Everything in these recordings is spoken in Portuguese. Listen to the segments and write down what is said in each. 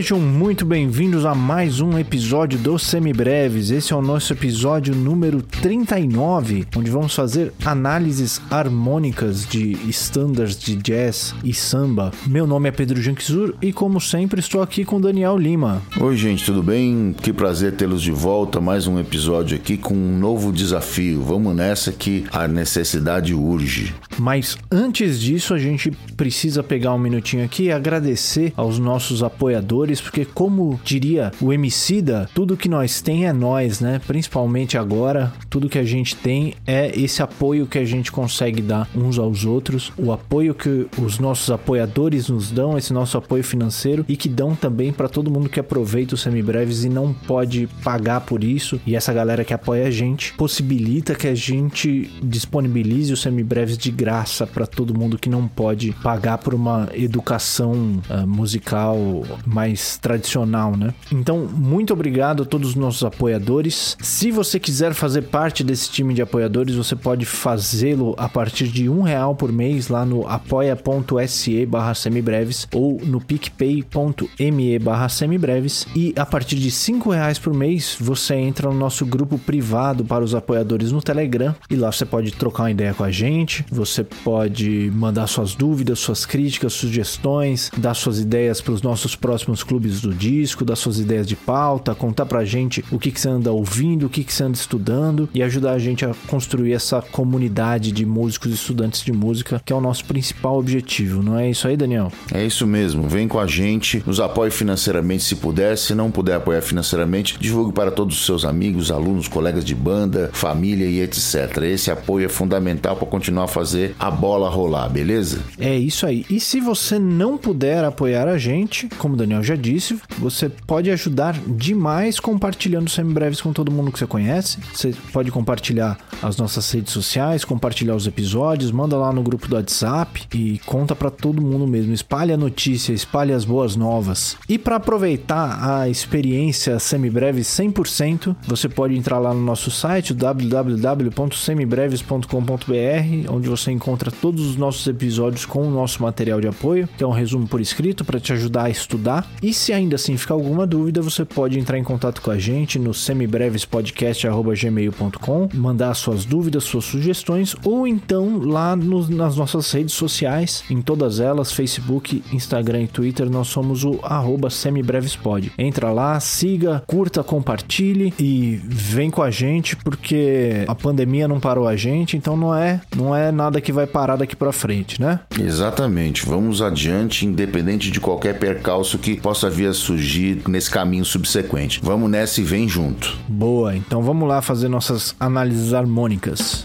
Sejam muito bem-vindos a mais um episódio do Semibreves. Esse é o nosso episódio número 39, onde vamos fazer análises harmônicas de standards de jazz e samba. Meu nome é Pedro Janquizur e, como sempre, estou aqui com Daniel Lima. Oi, gente, tudo bem? Que prazer tê-los de volta. Mais um episódio aqui com um novo desafio. Vamos nessa que a necessidade urge. Mas antes disso, a gente precisa pegar um minutinho aqui e agradecer aos nossos apoiadores, porque como diria o Emicida, tudo que nós tem é nós, né? Principalmente agora, tudo que a gente tem é esse apoio que a gente consegue dar uns aos outros, o apoio que os nossos apoiadores nos dão, esse nosso apoio financeiro e que dão também para todo mundo que aproveita os semibreves e não pode pagar por isso. E essa galera que apoia a gente possibilita que a gente disponibilize os semibreves de graça para todo mundo que não pode pagar por uma educação uh, musical mais tradicional, né? Então, muito obrigado a todos os nossos apoiadores. Se você quiser fazer parte desse time de apoiadores, você pode fazê-lo a partir de um real por mês lá no apoia.se barra semibreves ou no picpay.me barra semibreves e a partir de cinco reais por mês você entra no nosso grupo privado para os apoiadores no Telegram e lá você pode trocar uma ideia com a gente, você pode mandar suas dúvidas, suas críticas, sugestões, dar suas ideias para os nossos próximos clubes do disco, dar suas ideias de pauta, contar pra gente o que, que você anda ouvindo, o que, que você anda estudando e ajudar a gente a construir essa comunidade de músicos e estudantes de música, que é o nosso principal objetivo, não é isso aí, Daniel? É isso mesmo, vem com a gente, nos apoie financeiramente se puder, se não puder apoiar financeiramente, divulgue para todos os seus amigos, alunos, colegas de banda, família e etc. Esse apoio é fundamental para continuar a fazer a bola rolar, beleza? É isso aí. E se você não puder apoiar a gente, como o Daniel já disse, você pode ajudar demais compartilhando semibreves com todo mundo que você conhece. Você pode compartilhar as nossas redes sociais, compartilhar os episódios, manda lá no grupo do WhatsApp e conta para todo mundo mesmo. Espalhe a notícia, espalhe as boas novas. E para aproveitar a experiência semibreve 100%, você pode entrar lá no nosso site www.semibreves.com.br, onde você encontra todos os nossos episódios com o nosso material de apoio, que é um resumo por escrito para te ajudar a estudar. E se ainda assim ficar alguma dúvida, você pode entrar em contato com a gente no semibrevespodcast.gmail.com, mandar suas dúvidas, suas sugestões, ou então lá no, nas nossas redes sociais, em todas elas, Facebook, Instagram e Twitter, nós somos o arroba semibrevespod. Entra lá, siga, curta, compartilhe e vem com a gente, porque a pandemia não parou a gente, então não é, não é nada que vai parar daqui para frente, né? Exatamente. Vamos adiante, independente de qualquer percalço que possa vir a surgir nesse caminho subsequente. Vamos nessa e vem junto. Boa, então vamos lá fazer nossas análises harmônicas.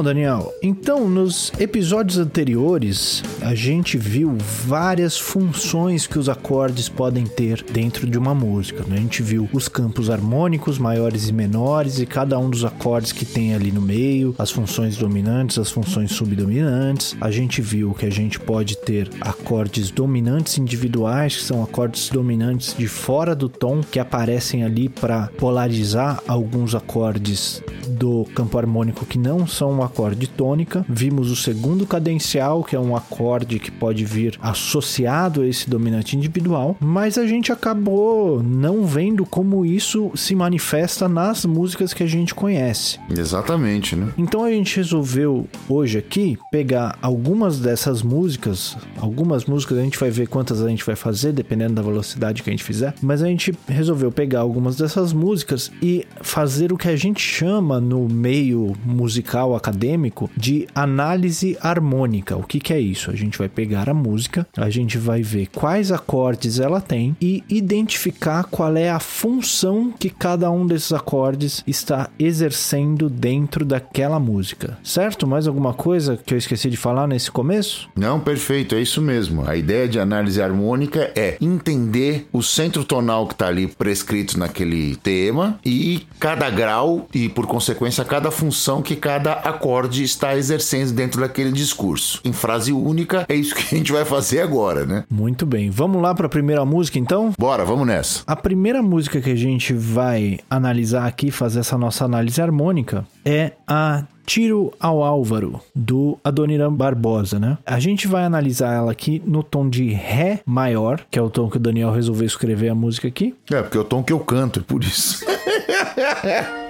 Bom, Daniel, então nos episódios anteriores a gente viu várias funções que os acordes podem ter dentro de uma música. Né? A gente viu os campos harmônicos maiores e menores e cada um dos acordes que tem ali no meio, as funções dominantes, as funções subdominantes. A gente viu que a gente pode ter acordes dominantes individuais, que são acordes dominantes de fora do tom, que aparecem ali para polarizar alguns acordes do campo harmônico que não são acorde tônica. Vimos o segundo cadencial, que é um acorde que pode vir associado a esse dominante individual, mas a gente acabou não vendo como isso se manifesta nas músicas que a gente conhece. Exatamente, né? Então a gente resolveu hoje aqui pegar algumas dessas músicas, algumas músicas a gente vai ver quantas a gente vai fazer, dependendo da velocidade que a gente fizer, mas a gente resolveu pegar algumas dessas músicas e fazer o que a gente chama no meio musical acadêmico de análise harmônica. O que, que é isso? A gente vai pegar a música, a gente vai ver quais acordes ela tem e identificar qual é a função que cada um desses acordes está exercendo dentro daquela música. Certo? Mais alguma coisa que eu esqueci de falar nesse começo? Não, perfeito, é isso mesmo. A ideia de análise harmônica é entender o centro tonal que está ali prescrito naquele tema e cada grau e, por consequência, cada função que cada acorde está exercendo dentro daquele discurso. Em frase única é isso que a gente vai fazer agora, né? Muito bem. Vamos lá para a primeira música, então? Bora, vamos nessa. A primeira música que a gente vai analisar aqui, fazer essa nossa análise harmônica, é a Tiro ao Álvaro, do Adoniran Barbosa, né? A gente vai analisar ela aqui no tom de Ré maior, que é o tom que o Daniel resolveu escrever a música aqui. É, porque é o tom que eu canto, é por isso.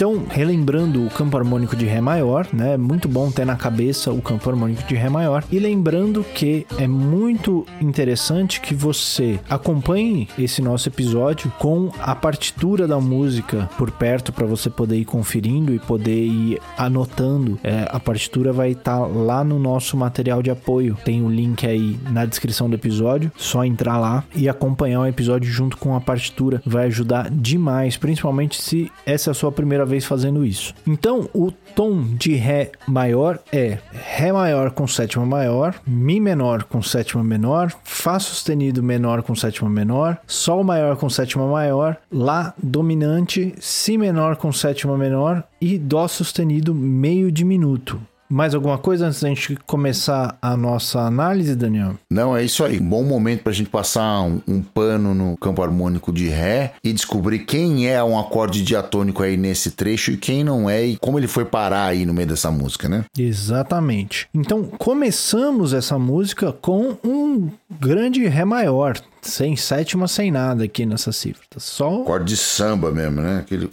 Então, relembrando o campo harmônico de Ré maior, né? É muito bom ter na cabeça o campo harmônico de Ré maior. E lembrando que é muito interessante que você acompanhe esse nosso episódio com a partitura da música por perto para você poder ir conferindo e poder ir anotando. É, a partitura vai estar lá no nosso material de apoio. Tem o link aí na descrição do episódio. Só entrar lá e acompanhar o episódio junto com a partitura. Vai ajudar demais, principalmente se essa é a sua primeira vez fazendo isso. Então, o tom de Ré maior é Ré maior com sétima maior, Mi menor com sétima menor, Fá sustenido menor com sétima menor, Sol maior com sétima maior, Lá dominante, Si menor com sétima menor e Dó sustenido meio diminuto. Mais alguma coisa antes da gente começar a nossa análise, Daniel? Não, é isso aí. Bom momento pra gente passar um, um pano no campo harmônico de Ré e descobrir quem é um acorde diatônico aí nesse trecho e quem não é e como ele foi parar aí no meio dessa música, né? Exatamente. Então, começamos essa música com um grande Ré maior, sem sétima, sem nada aqui nessa cifra. Só Acorde de samba mesmo, né? Aquele...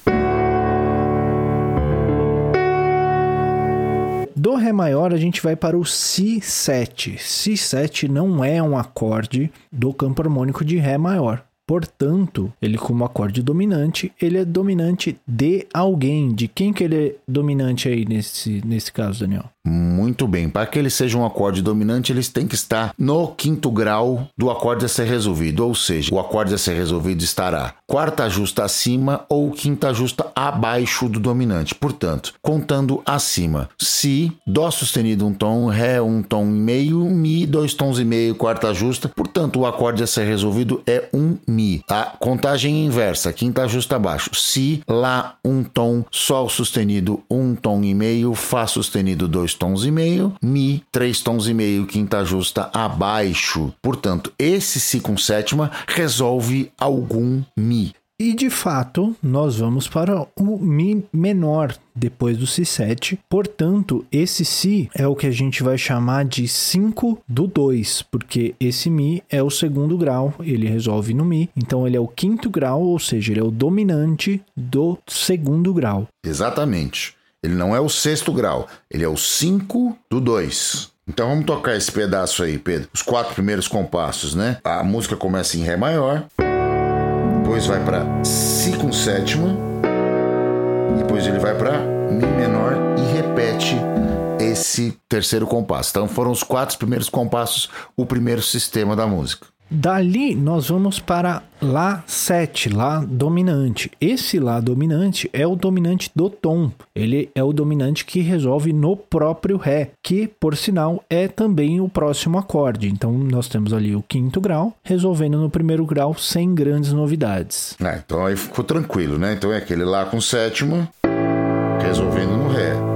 Do Ré maior, a gente vai para o Si7. Si7 não é um acorde do campo harmônico de Ré maior. Portanto, ele como acorde dominante, ele é dominante de alguém. De quem que ele é dominante aí nesse, nesse caso, Daniel? Muito bem. Para que ele seja um acorde dominante, eles têm que estar no quinto grau do acorde a ser resolvido. Ou seja, o acorde a ser resolvido estará quarta justa acima ou quinta justa abaixo do dominante. Portanto, contando acima, Si, Dó sustenido um tom, Ré um tom e meio, Mi dois tons e meio, quarta justa. Portanto, o acorde a ser resolvido é um Mi. A contagem inversa, quinta justa abaixo, Si, Lá um tom, Sol sustenido um tom e meio, Fá sustenido dois tons e meio, Mi, três tons e meio, quinta justa abaixo. Portanto, esse Si com sétima resolve algum Mi. E de fato, nós vamos para o Mi menor depois do Si7. Portanto, esse Si é o que a gente vai chamar de 5 do 2, porque esse Mi é o segundo grau, ele resolve no Mi. Então, ele é o quinto grau, ou seja, ele é o dominante do segundo grau. Exatamente. Ele não é o sexto grau, ele é o 5 do 2. Então vamos tocar esse pedaço aí, Pedro. Os quatro primeiros compassos, né? A música começa em Ré maior, depois vai para Si com sétima, depois ele vai para Mi menor e repete esse terceiro compasso. Então foram os quatro primeiros compassos, o primeiro sistema da música. Dali nós vamos para Lá 7, Lá dominante. Esse Lá dominante é o dominante do tom. Ele é o dominante que resolve no próprio Ré, que por sinal é também o próximo acorde. Então nós temos ali o quinto grau resolvendo no primeiro grau sem grandes novidades. Ah, então aí ficou tranquilo, né? Então é aquele Lá com sétima, resolvendo no Ré.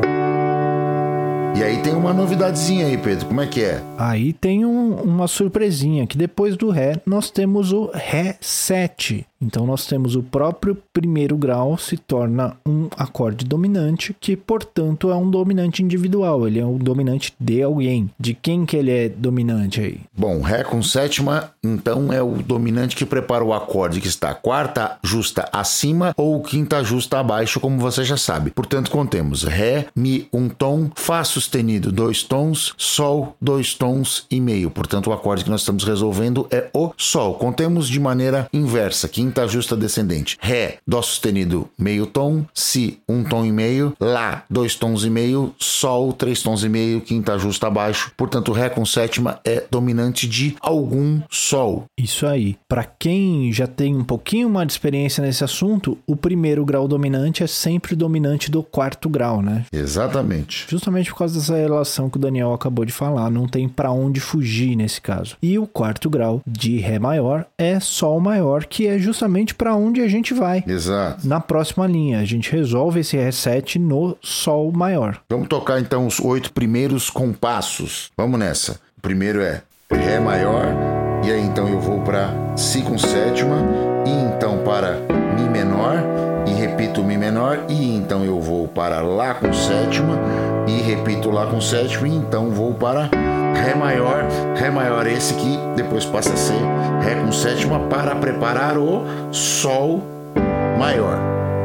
E aí tem uma novidadezinha aí, Pedro. Como é que é? Aí tem um- uma surpresinha, que depois do Ré nós temos o Ré 7. Então nós temos o próprio primeiro grau se torna um acorde dominante, que portanto é um dominante individual, ele é um dominante de alguém. De quem que ele é dominante aí? Bom, Ré com sétima, então é o dominante que prepara o acorde que está quarta justa acima ou quinta justa abaixo, como você já sabe. Portanto, contemos Ré, Mi, um tom, Fá sustenido, dois tons, Sol, dois tons e meio. Portanto, o acorde que nós estamos resolvendo é o Sol. Contemos de maneira inversa, quinta quinta justa descendente. Ré, Dó sustenido, meio tom. Si, um tom e meio. Lá, dois tons e meio. Sol, três tons e meio. Quinta justa abaixo. Portanto, Ré com sétima é dominante de algum Sol. Isso aí. Para quem já tem um pouquinho mais de experiência nesse assunto, o primeiro grau dominante é sempre dominante do quarto grau, né? Exatamente. Justamente por causa dessa relação que o Daniel acabou de falar, não tem para onde fugir nesse caso. E o quarto grau de Ré maior é Sol maior, que é justamente para onde a gente vai. Exato. Na próxima linha, a gente resolve esse reset no Sol maior. Vamos tocar então os oito primeiros compassos. Vamos nessa. O primeiro é Ré maior, e aí então eu vou para Si com sétima, e então para menor, e então eu vou para Lá com sétima, e repito Lá com sétima, e então vou para Ré maior, Ré maior esse que depois passa a ser Ré com sétima para preparar o Sol maior.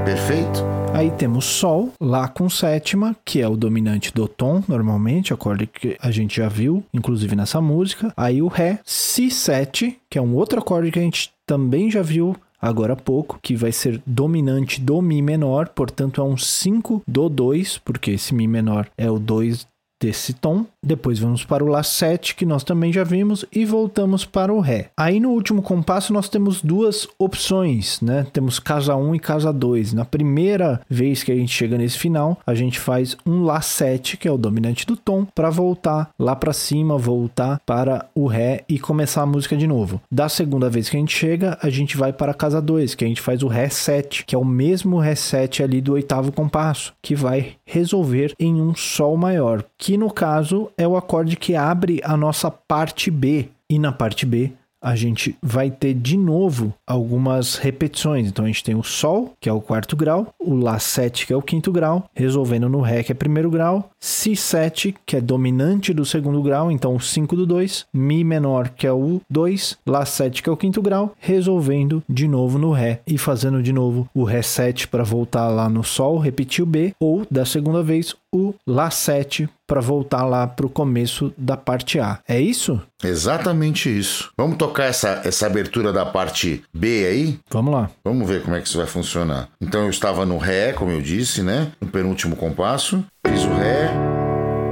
Perfeito? Aí temos Sol, Lá com sétima, que é o dominante do tom, normalmente, acorde que a gente já viu, inclusive nessa música. Aí o Ré, Si7, que é um outro acorde que a gente também já viu agora há pouco, que vai ser dominante do Mi menor, portanto é um 5 do 2, porque esse Mi menor é o 2 desse tom. Depois vamos para o Lá7, que nós também já vimos, e voltamos para o Ré. Aí no último compasso nós temos duas opções, né? Temos casa 1 e casa 2. Na primeira vez que a gente chega nesse final, a gente faz um Lá7, que é o dominante do tom, para voltar lá para cima, voltar para o Ré e começar a música de novo. Da segunda vez que a gente chega, a gente vai para casa 2, que a gente faz o Ré 7, que é o mesmo Ré 7 ali do oitavo compasso, que vai resolver em um Sol maior, que no caso é o acorde que abre a nossa parte B. E na parte B a gente vai ter de novo algumas repetições. Então a gente tem o Sol, que é o quarto grau, o Lá7, que é o quinto grau, resolvendo no Ré, que é primeiro grau, Si7, que é dominante do segundo grau, então o 5 do 2, Mi menor, que é o 2, Lá7, que é o quinto grau, resolvendo de novo no Ré e fazendo de novo o Ré7 para voltar lá no Sol, repetir o B, ou da segunda vez o Lá7 para voltar lá para o começo da parte A. É isso? Exatamente isso. Vamos tocar essa, essa abertura da parte B aí? Vamos lá. Vamos ver como é que isso vai funcionar. Então eu estava no Ré, como eu disse, né? No penúltimo compasso. Fiz o Ré,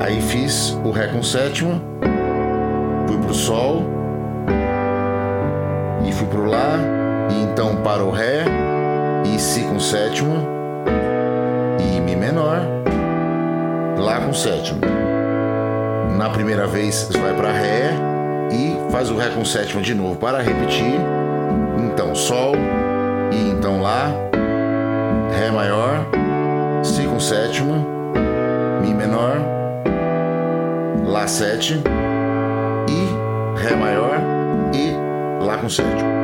aí fiz o Ré com sétima, fui pro Sol e fui pro Lá, e então para o Ré, e Si com sétima, e Mi menor, Lá com sétima. Na primeira vez vai para Ré e faz o Ré com sétima de novo para repetir. Então Sol e então Lá, Ré maior, Si com sétima, Mi menor, Lá 7 e Ré maior e Lá com sétima.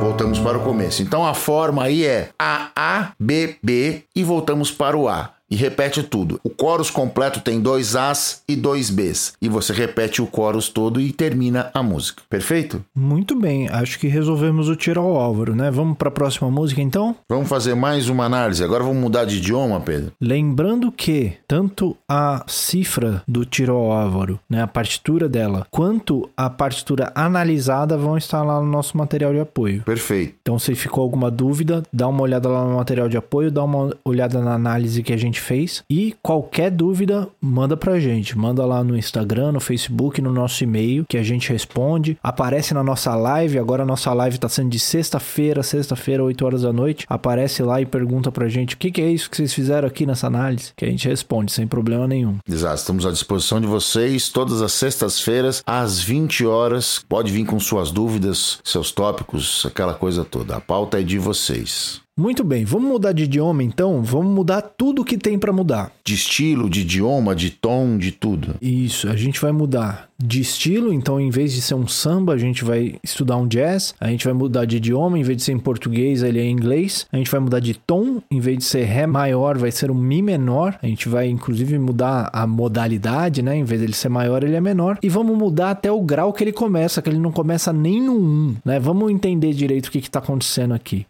Voltamos para o começo. Então a forma aí é A, A, B, B e voltamos para o A. E repete tudo. O chorus completo tem dois As e dois Bs. E você repete o chorus todo e termina a música. Perfeito? Muito bem, acho que resolvemos o tiro ao Álvaro, né? Vamos para a próxima música então? Vamos fazer mais uma análise. Agora vamos mudar de idioma, Pedro. Lembrando que tanto a cifra do tiro ao Álvaro, né, a partitura dela, quanto a partitura analisada vão estar lá no nosso material de apoio. Perfeito. Então, se ficou alguma dúvida, dá uma olhada lá no material de apoio, dá uma olhada na análise que a gente fez e qualquer dúvida, manda pra gente. Manda lá no Instagram, no Facebook, no nosso e-mail, que a gente responde. Aparece na nossa live, agora a nossa live tá sendo de sexta-feira, sexta-feira, 8 horas da noite. Aparece lá e pergunta pra gente o que, que é isso que vocês fizeram aqui nessa análise, que a gente responde sem problema nenhum. Exato, estamos à disposição de vocês todas as sextas-feiras, às 20 horas. Pode vir com suas dúvidas, seus tópicos, aquela coisa toda. A pauta é de vocês. Muito bem, vamos mudar de idioma então? Vamos mudar tudo que tem para mudar. De estilo, de idioma, de tom, de tudo. Isso, a gente vai mudar de estilo, então em vez de ser um samba, a gente vai estudar um jazz. A gente vai mudar de idioma, em vez de ser em português, ele é em inglês. A gente vai mudar de tom, em vez de ser ré maior, vai ser um mi menor. A gente vai inclusive mudar a modalidade, né? Em vez dele ser maior, ele é menor. E vamos mudar até o grau que ele começa, que ele não começa nem no 1, né? Vamos entender direito o que está acontecendo aqui.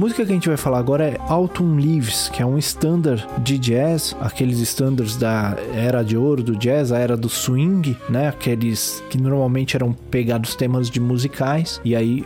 Música que a gente vai falar agora é Autumn Leaves, que é um standard de jazz, aqueles standards da era de ouro do jazz, a era do swing, né? Aqueles que normalmente eram pegados temas de musicais e aí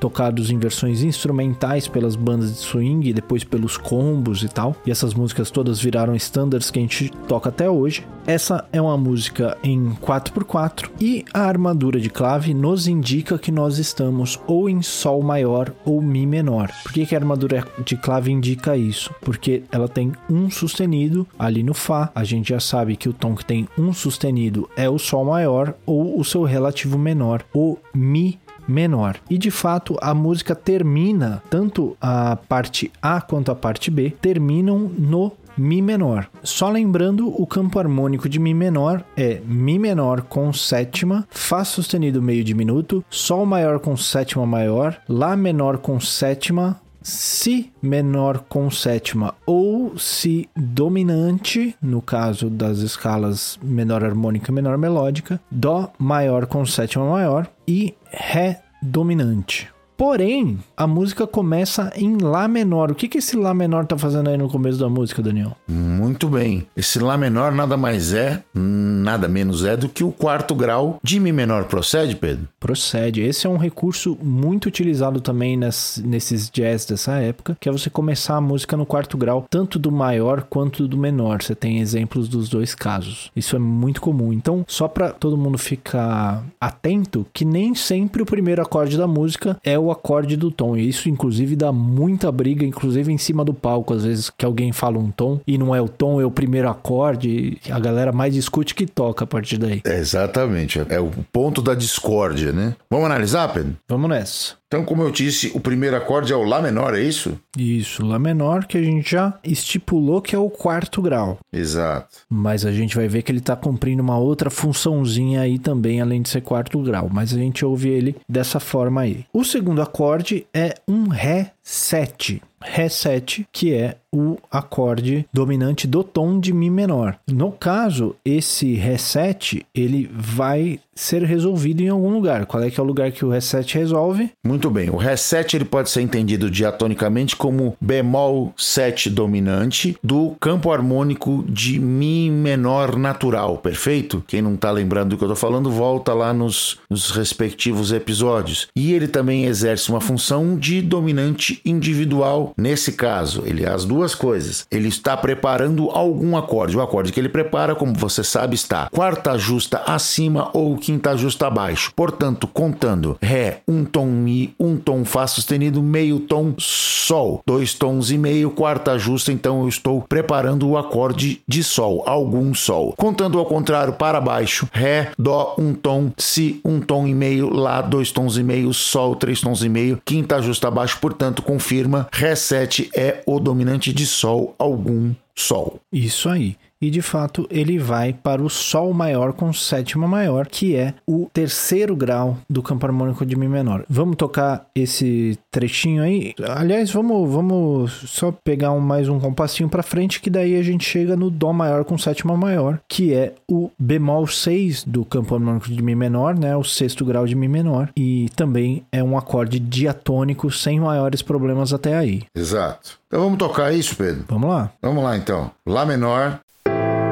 tocados em versões instrumentais pelas bandas de swing e depois pelos combos e tal. E essas músicas todas viraram standards que a gente toca até hoje. Essa é uma música em 4x4 e a armadura de clave nos indica que nós estamos ou em Sol maior ou Mi menor. Por que, que a armadura de clave indica isso? Porque ela tem um sustenido ali no Fá. A gente já sabe que o tom que tem um sustenido é o Sol maior ou o seu relativo menor, o Mi menor. E de fato, a música termina, tanto a parte A quanto a parte B, terminam no Mi menor. Só lembrando, o campo harmônico de Mi menor é Mi menor com sétima, Fá sustenido meio diminuto, Sol maior com sétima maior, Lá menor com sétima, Si menor com sétima ou Si dominante, no caso das escalas menor harmônica e menor melódica, Dó maior com sétima maior e Ré dominante. Porém, a música começa em Lá menor. O que, que esse Lá menor tá fazendo aí no começo da música, Daniel? Muito bem. Esse Lá menor nada mais é, nada menos é do que o quarto grau de Mi menor. Procede, Pedro? Procede. Esse é um recurso muito utilizado também nas, nesses jazz dessa época, que é você começar a música no quarto grau, tanto do maior quanto do menor. Você tem exemplos dos dois casos. Isso é muito comum. Então, só para todo mundo ficar atento, que nem sempre o primeiro acorde da música é o acorde do tom. E isso, inclusive, dá muita briga, inclusive em cima do palco, às vezes que alguém fala um tom e não é o tom, é o primeiro acorde. A galera mais discute que toca a partir daí. É exatamente. É o ponto da discórdia, né? Vamos analisar, Pedro? Vamos nessa. Então, como eu disse, o primeiro acorde é o Lá menor, é isso? Isso, Lá menor, que a gente já estipulou que é o quarto grau. Exato. Mas a gente vai ver que ele está cumprindo uma outra funçãozinha aí também, além de ser quarto grau. Mas a gente ouve ele dessa forma aí. O segundo acorde é um Ré 7. Ré 7, que é o acorde dominante do tom de Mi menor. No caso, esse 7, ele vai ser resolvido em algum lugar. Qual é que é o lugar que o 7 resolve? Muito bem. O 7 ele pode ser entendido diatonicamente como bemol 7 dominante do campo harmônico de Mi menor natural, perfeito? Quem não está lembrando do que eu estou falando, volta lá nos, nos respectivos episódios. E ele também exerce uma função de dominante individual. Nesse caso, ele as duas coisas. Ele está preparando algum acorde. O acorde que ele prepara, como você sabe, está quarta justa acima ou quinta justa abaixo. Portanto, contando Ré, um tom Mi, um tom Fá sustenido, meio tom Sol, dois tons e meio, quarta justa, então eu estou preparando o acorde de Sol, algum Sol. Contando ao contrário para baixo, Ré, Dó, um tom, Si, um tom e meio, Lá, dois tons e meio, Sol, três tons e meio, quinta justa abaixo, portanto, confirma, Ré 7 é o dominante de Sol, algum Sol. Isso aí e de fato ele vai para o Sol maior com sétima maior, que é o terceiro grau do campo harmônico de Mi menor. Vamos tocar esse trechinho aí? Aliás, vamos, vamos só pegar um, mais um compassinho para frente, que daí a gente chega no Dó maior com sétima maior, que é o bemol 6 do campo harmônico de Mi menor, né? O sexto grau de Mi menor, e também é um acorde diatônico sem maiores problemas até aí. Exato. Então vamos tocar isso, Pedro? Vamos lá. Vamos lá então. Lá menor,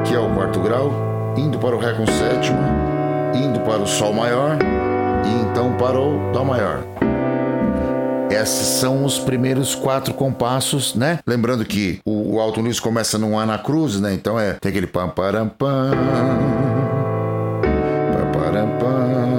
que é o quarto grau, indo para o Ré com sétima, indo para o Sol maior e então para o Dó maior. Esses são os primeiros quatro compassos, né? Lembrando que o, o Alto Luiz começa num A na cruz, né? Então é tem aquele pam param pam pam param pam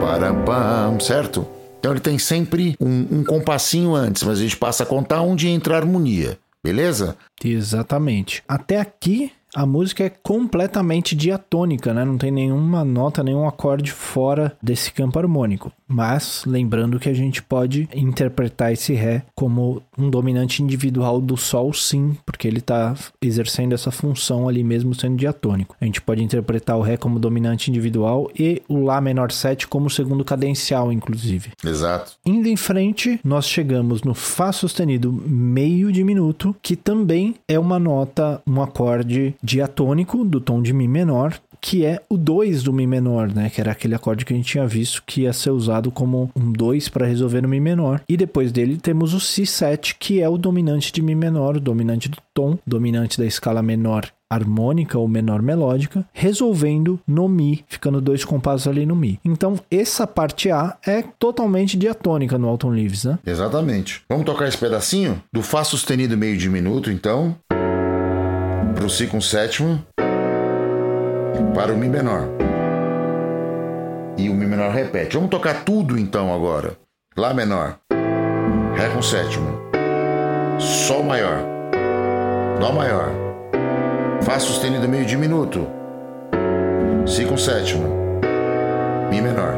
pam pam, certo? Então ele tem sempre um, um compassinho antes, mas a gente passa a contar onde entra a harmonia. Beleza? Exatamente. Até aqui a música é completamente diatônica, né? Não tem nenhuma nota, nenhum acorde fora desse campo harmônico. Mas lembrando que a gente pode interpretar esse Ré como um dominante individual do Sol, sim, porque ele está exercendo essa função ali mesmo sendo diatônico. A gente pode interpretar o Ré como dominante individual e o Lá menor 7 como segundo cadencial, inclusive. Exato. Indo em frente, nós chegamos no Fá sustenido meio diminuto, que também é uma nota, um acorde diatônico do tom de Mi menor, que é o 2 do Mi menor, né? Que era aquele acorde que a gente tinha visto que ia ser usado como um 2 para resolver no Mi menor. E depois dele temos o Si7, que é o dominante de Mi menor, o dominante do tom, dominante da escala menor harmônica ou menor melódica, resolvendo no Mi, ficando dois compassos ali no Mi. Então, essa parte A é totalmente diatônica no Alton Leaves, né? Exatamente. Vamos tocar esse pedacinho do Fá sustenido meio diminuto, então, pro Si com sétima, para o Mi menor. E o Mi menor repete. Vamos tocar tudo então agora. Lá menor, Ré com sétima, Sol maior, Dó maior, Fá sustenido meio diminuto, Si com sétima, Mi menor.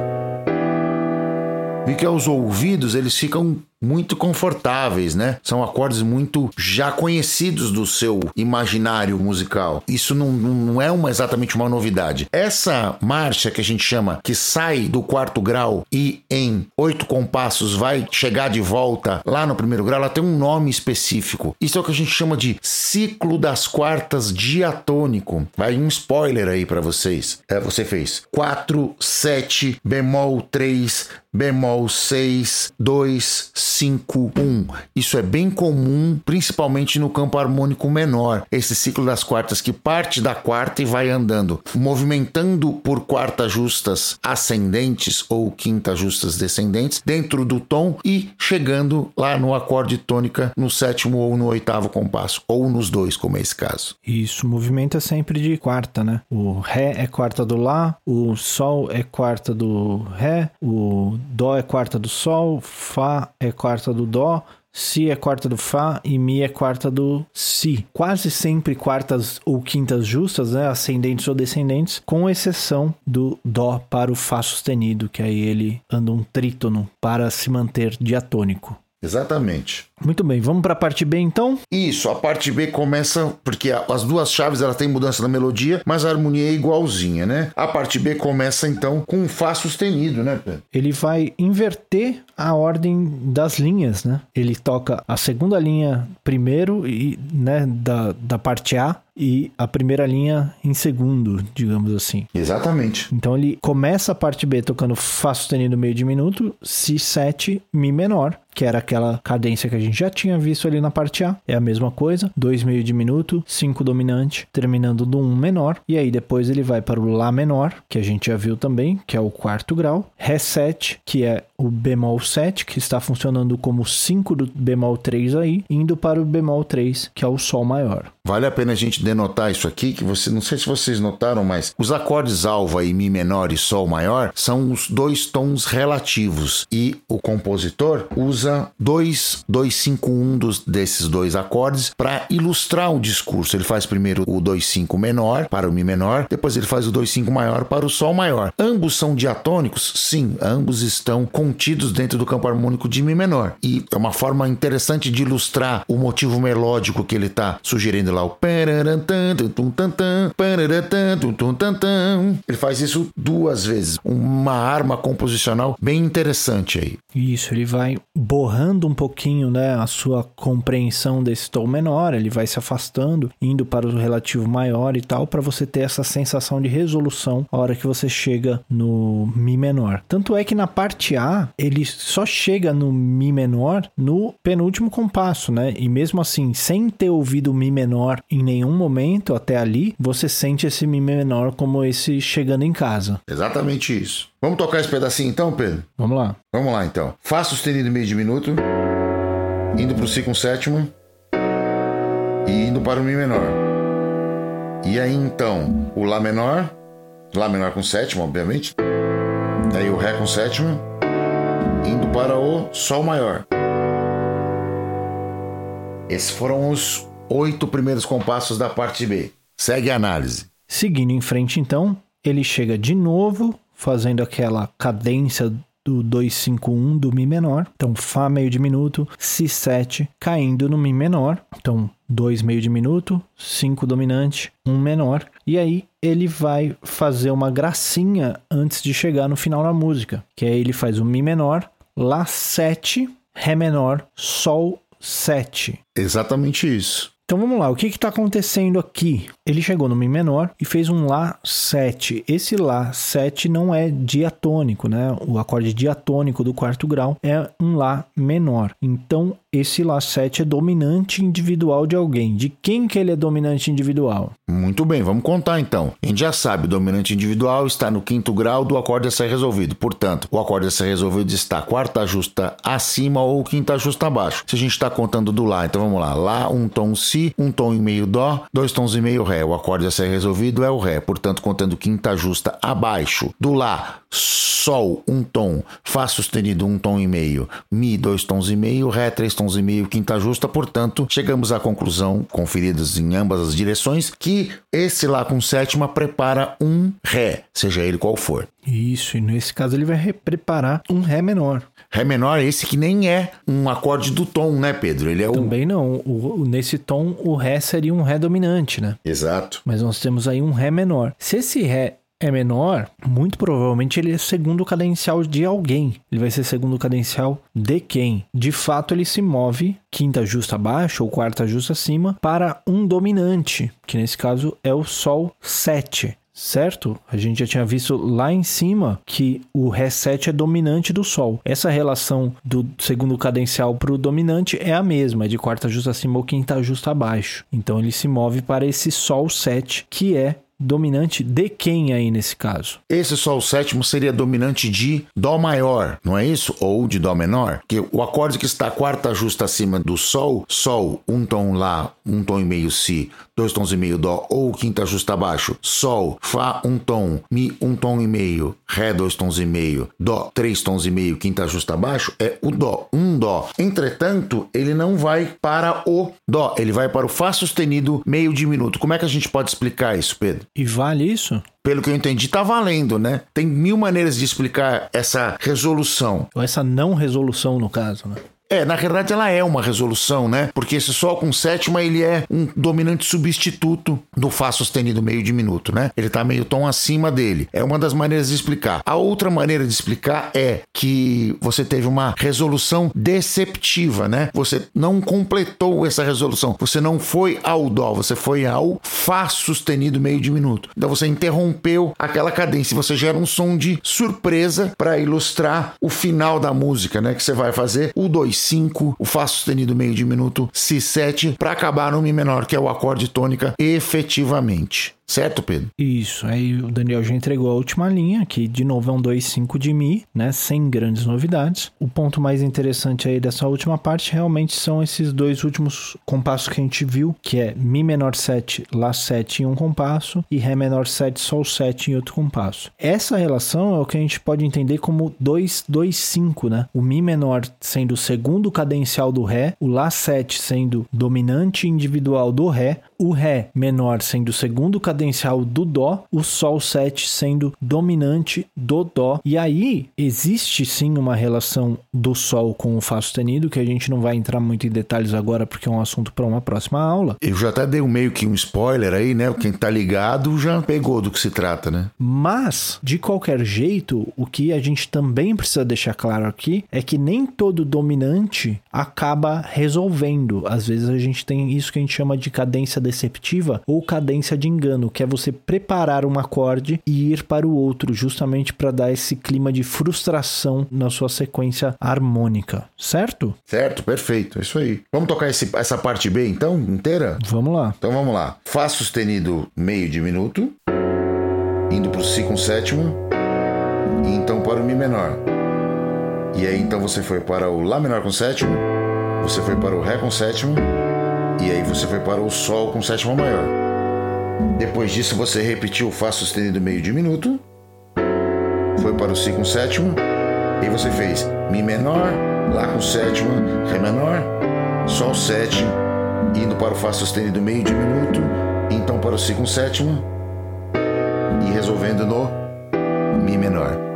E que aos ouvidos eles ficam muito confortáveis, né? São acordes muito já conhecidos do seu imaginário musical. Isso não, não é uma, exatamente uma novidade. Essa marcha que a gente chama, que sai do quarto grau e em oito compassos vai chegar de volta lá no primeiro grau, ela tem um nome específico. Isso é o que a gente chama de ciclo das quartas diatônico. Vai um spoiler aí para vocês. É, você fez 4, 7, bemol 3, bemol 6, 2, 5, 1. Isso é bem comum, principalmente no campo harmônico menor. Esse ciclo das quartas que parte da quarta e vai andando, movimentando por quartas justas ascendentes ou quintas justas descendentes dentro do tom e chegando lá no acorde tônica no sétimo ou no oitavo compasso, ou nos dois, como é esse caso. Isso, o movimento é sempre de quarta, né? O Ré é quarta do Lá, o Sol é quarta do Ré, o Dó é quarta do Sol, Fá é quarta do Dó, Si é quarta do Fá e Mi é quarta do Si. Quase sempre quartas ou quintas justas, né? Ascendentes ou descendentes, com exceção do Dó para o Fá sustenido, que aí ele anda um trítono para se manter diatônico. Exatamente. Muito bem, vamos para a parte B então? Isso, a parte B começa porque as duas chaves elas têm mudança na melodia, mas a harmonia é igualzinha, né? A parte B começa então com um Fá sustenido, né, Pedro? Ele vai inverter a ordem das linhas, né? Ele toca a segunda linha primeiro e, né, da, da parte A e a primeira linha em segundo, digamos assim. Exatamente. Então ele começa a parte B tocando Fá sustenido meio diminuto, Si7, Mi menor, que era aquela cadência que a gente já tinha visto ali na parte A. É a mesma coisa, 2 meio diminuto, 5 dominante, terminando no 1 um menor. E aí depois ele vai para o Lá menor, que a gente já viu também, que é o quarto grau. Ré 7, que é o bemol 7, que está funcionando como 5 do bemol 3 aí, indo para o bemol 3, que é o Sol maior. Vale a pena a gente denotar isso aqui, que você não sei se vocês notaram, mas os acordes alva e mi menor e sol maior são os dois tons relativos e o compositor usa dois 251 dos desses dois acordes para ilustrar o discurso. Ele faz primeiro o 25 menor para o mi menor, depois ele faz o 25 maior para o sol maior. Ambos são diatônicos? Sim, ambos estão contidos dentro do campo harmônico de mi menor. E é uma forma interessante de ilustrar o motivo melódico que ele está sugerindo lá o ele faz isso duas vezes. Uma arma composicional bem interessante aí. Isso, ele vai borrando um pouquinho, né, a sua compreensão desse tom menor, ele vai se afastando, indo para o relativo maior e tal, para você ter essa sensação de resolução a hora que você chega no mi menor. Tanto é que na parte A, ele só chega no mi menor no penúltimo compasso, né? E mesmo assim, sem ter ouvido o mi menor em nenhum momento até ali, você sente esse mi menor como esse chegando em casa. Exatamente isso. Vamos tocar esse pedacinho então, Pedro? Vamos lá. Vamos lá então. Fá sustenido meio diminuto, indo para o Si com sétima e indo para o Mi menor. E aí então, o Lá menor, Lá menor com sétima, obviamente. Aí o Ré com sétima, indo para o Sol maior. Esses foram os oito primeiros compassos da parte B. Segue a análise. Seguindo em frente, então, ele chega de novo, fazendo aquela cadência do 251 do Mi menor. Então, Fá meio diminuto, Si7 caindo no Mi menor. Então, 2 meio diminuto, 5 dominante, 1 um menor. E aí ele vai fazer uma gracinha antes de chegar no final da música, que aí ele faz o Mi menor, Lá 7, Ré menor, Sol 7. Exatamente isso. Então vamos lá, o que está acontecendo aqui? Ele chegou no Mi menor e fez um Lá 7. Esse Lá 7 não é diatônico, né? O acorde diatônico do quarto grau é um Lá menor. Então esse Lá 7 é dominante individual de alguém. De quem que ele é dominante individual? Muito bem, vamos contar então. A gente já sabe, o dominante individual está no quinto grau do acorde a ser resolvido. Portanto, o acorde a ser resolvido está quarta justa acima ou quinta justa abaixo. Se a gente está contando do Lá, então vamos lá. Lá, um tom Si, um tom e meio Dó, dois tons e meio Ré. O acorde a ser resolvido é o Ré. Portanto, contando quinta justa abaixo. Do Lá, Sol, um tom, Fá sustenido, um tom e meio, Mi, dois tons e meio, Ré, três tons e meio, quinta justa. Portanto, chegamos à conclusão, conferidas em ambas as direções, que esse Lá com sétima prepara um Ré, seja ele qual for. Isso, e nesse caso ele vai preparar um Ré menor. Ré menor, esse que nem é um acorde do tom, né, Pedro? Ele é Também o... não. O, nesse tom, o Ré seria um Ré dominante, né? Exato. Mas nós temos aí um Ré menor. Se esse Ré é menor, muito provavelmente ele é segundo cadencial de alguém. Ele vai ser segundo cadencial de quem? De fato, ele se move quinta justa abaixo ou quarta justa acima para um dominante, que nesse caso é o Sol 7 certo? A gente já tinha visto lá em cima que o Ré7 é dominante do Sol. Essa relação do segundo cadencial para o dominante é a mesma, é de quarta justa acima ou quinta justa abaixo. Então ele se move para esse Sol 7, que é dominante de quem aí nesse caso? Esse Sol sétimo seria dominante de Dó maior, não é isso? Ou de Dó menor? Que o acorde que está quarta justa acima do Sol, Sol, um tom Lá, um tom e meio Si, dois tons e meio Dó, ou quinta justa abaixo, Sol, Fá, um tom, Mi, um tom e meio, Ré, dois tons e meio, Dó, três tons e meio, quinta justa abaixo, é o Dó, um Dó. Entretanto, ele não vai para o Dó, ele vai para o Fá sustenido meio diminuto. Como é que a gente pode explicar isso, Pedro? E vale isso? Pelo que eu entendi, tá valendo, né? Tem mil maneiras de explicar essa resolução. Ou essa não resolução, no caso, né? É, na verdade ela é uma resolução, né? Porque esse Sol com sétima, ele é um dominante substituto do Fá sustenido meio diminuto, né? Ele tá meio tom acima dele. É uma das maneiras de explicar. A outra maneira de explicar é que você teve uma resolução deceptiva, né? Você não completou essa resolução. Você não foi ao Dó, você foi ao Fá sustenido meio diminuto. Então você interrompeu aquela cadência. Você gera um som de surpresa para ilustrar o final da música, né? Que você vai fazer o 2 5, o Fá sustenido meio diminuto, Si7, para acabar no Mi menor, que é o acorde tônica, efetivamente. Certo, Pedro? Isso. Aí o Daniel já entregou a última linha, que de novo é um 2,5 de Mi, né? Sem grandes novidades. O ponto mais interessante aí dessa última parte realmente são esses dois últimos compassos que a gente viu, que é Mi menor 7, Lá 7 em um compasso e Ré menor 7, Sol 7 em outro compasso. Essa relação é o que a gente pode entender como 2,2,5, né? O Mi menor sendo o segundo cadencial do Ré, o Lá 7 sendo dominante individual do Ré, o Ré menor sendo o segundo cadencial do Dó, o Sol 7 sendo dominante do Dó. E aí existe sim uma relação do Sol com o Fá sustenido, que a gente não vai entrar muito em detalhes agora porque é um assunto para uma próxima aula. Eu já até dei um meio que um spoiler aí, né? Quem tá ligado já pegou do que se trata, né? Mas, de qualquer jeito, o que a gente também precisa deixar claro aqui é que nem todo dominante acaba resolvendo. Às vezes a gente tem isso que a gente chama de cadência deceptiva ou cadência de engano, que é você preparar um acorde e ir para o outro, justamente para dar esse clima de frustração na sua sequência harmônica, certo? Certo, perfeito, é isso aí. Vamos tocar esse, essa parte B então, inteira? Vamos lá. Então vamos lá. Fá sustenido meio diminuto, indo para o Si com sétima, e então para o Mi menor. E aí então você foi para o Lá menor com sétima, você foi para o Ré com sétima, e aí você foi para o Sol com sétima maior. Depois disso você repetiu o Fá sustenido meio diminuto, foi para o Si com sétima, e você fez Mi menor, Lá com sétima, Ré menor, Sol 7, indo para o Fá sustenido meio diminuto, então para o Si com sétima, e resolvendo no Mi menor.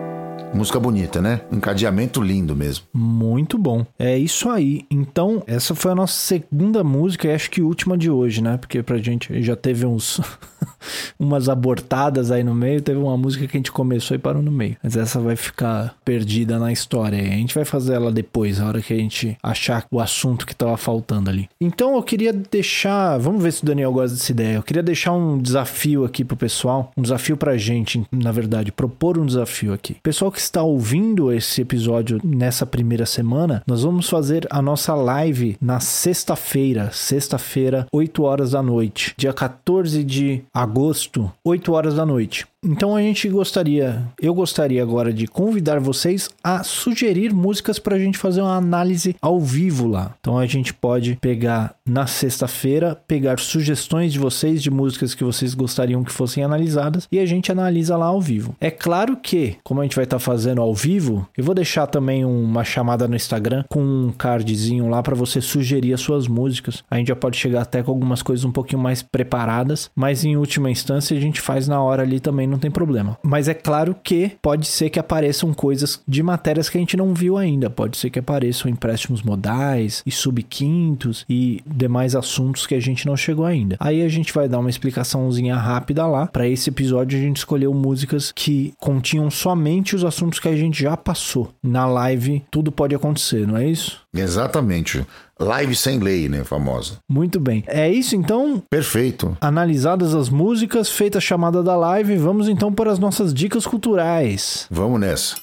Música bonita, né? Encadeamento lindo mesmo. Muito bom. É isso aí. Então, essa foi a nossa segunda música e acho que última de hoje, né? Porque pra gente já teve uns umas abortadas aí no meio, teve uma música que a gente começou e parou no meio. Mas essa vai ficar perdida na história. A gente vai fazer ela depois, a hora que a gente achar o assunto que tava faltando ali. Então, eu queria deixar, vamos ver se o Daniel gosta dessa ideia. Eu queria deixar um desafio aqui pro pessoal, um desafio pra gente, na verdade, propor um desafio aqui. Pessoal que está ouvindo esse episódio nessa primeira semana, nós vamos fazer a nossa live na sexta-feira, sexta-feira, 8 horas da noite, dia 14 de agosto, 8 horas da noite. Então a gente gostaria, eu gostaria agora de convidar vocês a sugerir músicas para a gente fazer uma análise ao vivo lá. Então a gente pode pegar na sexta-feira, pegar sugestões de vocês de músicas que vocês gostariam que fossem analisadas e a gente analisa lá ao vivo. É claro que, como a gente vai estar tá fazendo ao vivo, eu vou deixar também uma chamada no Instagram com um cardzinho lá para você sugerir as suas músicas. A gente já pode chegar até com algumas coisas um pouquinho mais preparadas, mas em última instância a gente faz na hora ali também não tem problema. Mas é claro que pode ser que apareçam coisas de matérias que a gente não viu ainda. Pode ser que apareçam empréstimos modais e subquintos e demais assuntos que a gente não chegou ainda. Aí a gente vai dar uma explicaçãozinha rápida lá. Para esse episódio a gente escolheu músicas que continham somente os assuntos que a gente já passou. Na live tudo pode acontecer, não é isso? Exatamente. Live sem lei, né? Famosa. Muito bem. É isso então? Perfeito. Analisadas as músicas, feita a chamada da live, vamos então para as nossas dicas culturais. Vamos nessa.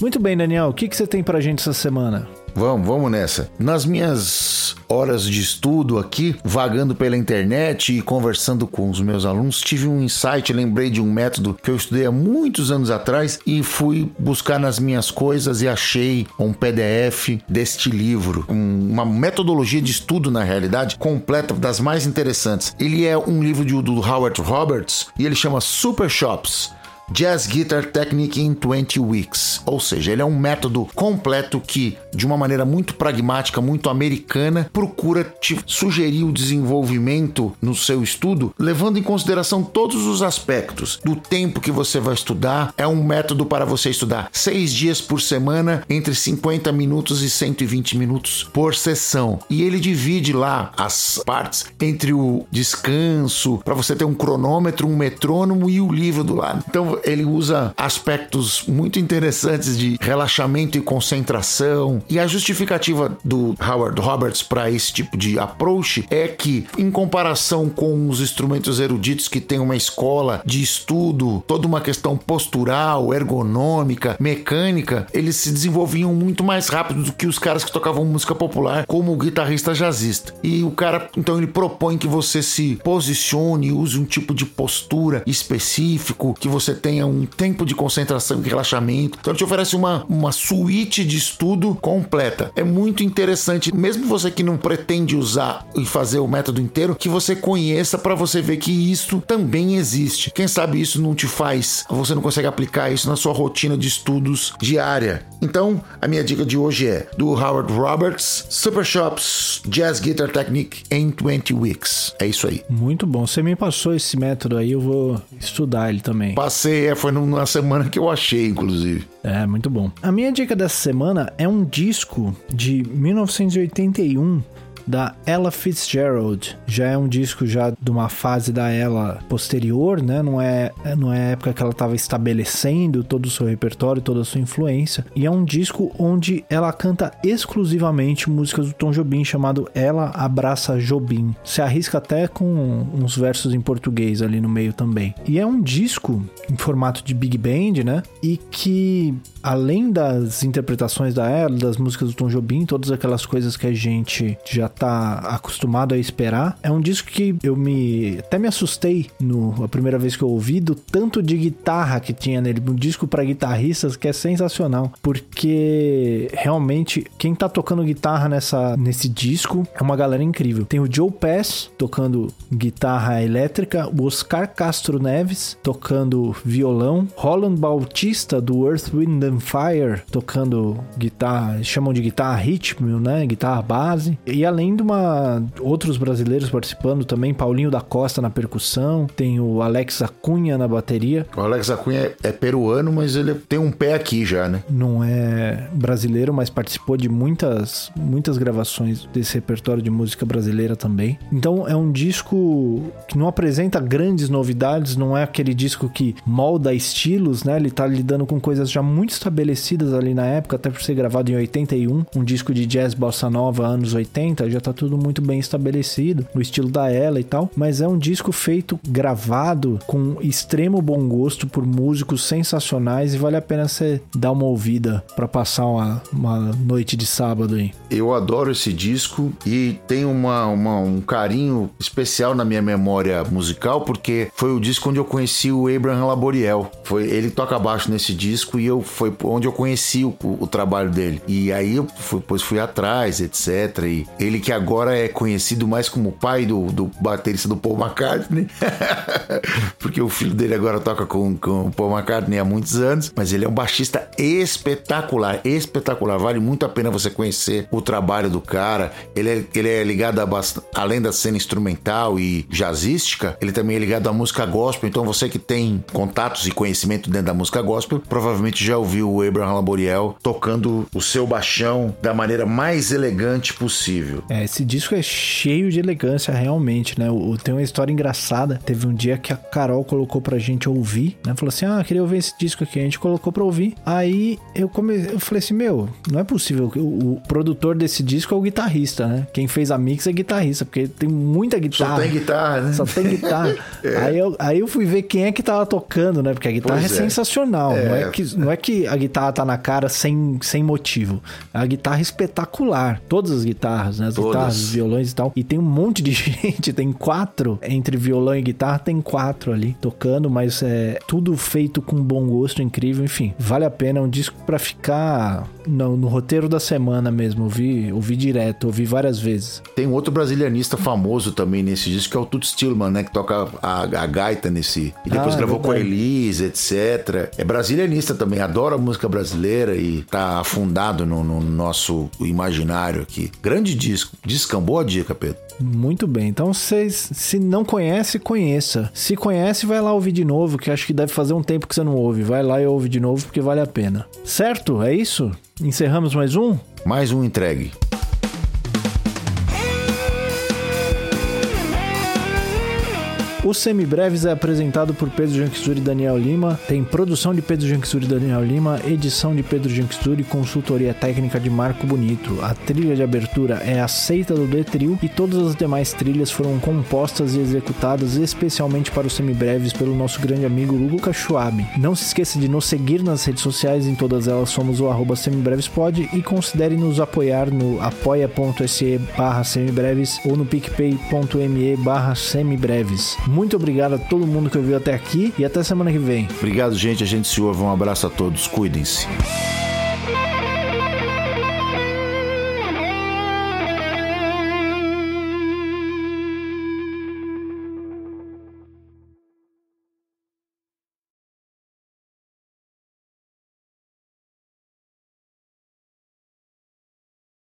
Muito bem, Daniel. O que, que você tem pra gente essa semana? Vamos, vamos nessa. Nas minhas horas de estudo aqui, vagando pela internet e conversando com os meus alunos, tive um insight, lembrei de um método que eu estudei há muitos anos atrás e fui buscar nas minhas coisas e achei um PDF deste livro, um, uma metodologia de estudo na realidade completa das mais interessantes. Ele é um livro de, do Howard Roberts e ele chama Super Shops. Jazz Guitar Technique in 20 Weeks. Ou seja, ele é um método completo que, de uma maneira muito pragmática, muito americana, procura te sugerir o desenvolvimento no seu estudo, levando em consideração todos os aspectos do tempo que você vai estudar. É um método para você estudar seis dias por semana, entre 50 minutos e 120 minutos por sessão. E ele divide lá as partes entre o descanso, para você ter um cronômetro, um metrônomo e o livro do lado. Então, ele usa aspectos muito interessantes de relaxamento e concentração. E a justificativa do Howard Roberts para esse tipo de approach é que, em comparação com os instrumentos eruditos que têm uma escola de estudo, toda uma questão postural, ergonômica, mecânica, eles se desenvolviam muito mais rápido do que os caras que tocavam música popular, como o guitarrista jazzista. E o cara, então, ele propõe que você se posicione, use um tipo de postura específico, que você tenha um tempo de concentração e relaxamento. Então ele te oferece uma, uma suíte de estudo completa. É muito interessante, mesmo você que não pretende usar e fazer o método inteiro, que você conheça para você ver que isso também existe. Quem sabe isso não te faz, você não consegue aplicar isso na sua rotina de estudos diária. Então, a minha dica de hoje é do Howard Roberts, Super Shops Jazz Guitar Technique in 20 Weeks. É isso aí. Muito bom. Você me passou esse método aí, eu vou estudar ele também. Passei é, foi numa semana que eu achei, inclusive. É, muito bom. A minha dica dessa semana é um disco de 1981 da Ella Fitzgerald. Já é um disco já de uma fase da Ella posterior, né? Não é, não é a época que ela estava estabelecendo todo o seu repertório, toda a sua influência. E é um disco onde ela canta exclusivamente músicas do Tom Jobim, chamado Ela Abraça Jobim. Se arrisca até com uns versos em português ali no meio também. E é um disco em formato de big band, né? E que além das interpretações da Ella, das músicas do Tom Jobim, todas aquelas coisas que a gente já tá acostumado a esperar. É um disco que eu me até me assustei no a primeira vez que eu ouvi do tanto de guitarra que tinha nele, um disco para guitarristas que é sensacional, porque realmente quem tá tocando guitarra nessa nesse disco é uma galera incrível. Tem o Joe Pass tocando guitarra elétrica, o Oscar Castro Neves tocando violão, Roland Bautista do Earth, Wind and Fire tocando guitarra, chamam de guitarra ritmo, né? Guitarra base. E além de uma outros brasileiros participando também, Paulinho da Costa na percussão, tem o Alex Acunha na bateria. O Alex Acunha é, é peruano, mas ele tem um pé aqui já, né? Não é brasileiro, mas participou de muitas muitas gravações desse repertório de música brasileira também. Então é um disco que não apresenta grandes novidades, não é aquele disco que molda estilos, né? Ele tá lidando com coisas já muito estabelecidas ali na época, até por ser gravado em 81, um disco de jazz bossa nova anos 80, já tá tudo muito bem estabelecido, no estilo da ela e tal, mas é um disco feito gravado com extremo bom gosto por músicos sensacionais e vale a pena você dar uma ouvida para passar uma, uma noite de sábado aí. Eu adoro esse disco e tem uma, uma, um carinho especial na minha memória musical porque foi o disco onde eu conheci o Abraham Laboriel. Foi ele toca baixo nesse disco e eu foi onde eu conheci o, o trabalho dele. E aí eu fui, depois fui atrás, etc. E ele que agora é conhecido mais como pai do, do baterista do Paul McCartney, porque o filho dele agora toca com, com o Paul McCartney há muitos anos. Mas ele é um baixista espetacular, espetacular. Vale muito a pena você conhecer o trabalho do cara. Ele é, ele é ligado a além da cena instrumental e jazzística, ele também é ligado à música gospel. Então você que tem contatos e conhecimento dentro da música gospel, provavelmente já ouviu o Abraham Laboriel tocando o seu baixão da maneira mais elegante possível. É, esse disco é cheio de elegância realmente, né? O, tem uma história engraçada. Teve um dia que a Carol colocou pra gente ouvir, né? Falou assim: "Ah, queria ouvir esse disco aqui". A gente colocou pra ouvir. Aí eu come... eu falei assim: "Meu, não é possível o, o produtor desse disco é o guitarrista, né? Quem fez a mix é guitarrista, porque tem muita guitarra. Só tem guitarra, né? Só tem guitarra. é. aí, eu, aí eu fui ver quem é que tava tocando, né? Porque a guitarra é, é, sensacional. É. Não, é que, não é que a guitarra tá na cara sem, sem motivo. A guitarra é espetacular. Todas as guitarras, né? As Todas. guitarras, os violões e tal. E tem um monte de gente, tem quatro. Entre violão e guitarra, tem quatro ali tocando, mas é tudo feito com bom gosto, incrível. Enfim, vale a pena. É um disco para ficar no, no, roteiro da semana mesmo. Ouvi, ouvi direto, ouvi várias vezes. Tem um outro brasilianista famoso também nesse disco, que é o Toots Stillman, né? Que toca a, a gaita nesse. E depois ah, gravou é com a Elise, etc. É brasilianista também, adora música brasileira e tá afundado no, no nosso imaginário aqui. Grande disco. Discão, boa dica, Pedro. Muito bem. Então, vocês, se não conhece, conheça. Se conhece, vai lá ouvir de novo, que acho que deve fazer um tempo que você não ouve. Vai lá e ouve de novo, porque vale a pena. Certo? É isso? Encerramos mais um? Mais um entregue. O Semibreves é apresentado por Pedro Janquisuri e Daniel Lima, tem produção de Pedro Janquisuri e Daniel Lima, edição de Pedro Janquisuri e consultoria técnica de Marco Bonito. A trilha de abertura é aceita do Detril e todas as demais trilhas foram compostas e executadas especialmente para o Semibreves pelo nosso grande amigo Lucas Schwab. Não se esqueça de nos seguir nas redes sociais, em todas elas somos o arroba semibrevespod e considere nos apoiar no apoia.se barra semibreves ou no picpay.me barra semibreves. Muito obrigado a todo mundo que ouviu até aqui e até semana que vem. Obrigado, gente. A gente se ouve. Um abraço a todos. Cuidem-se.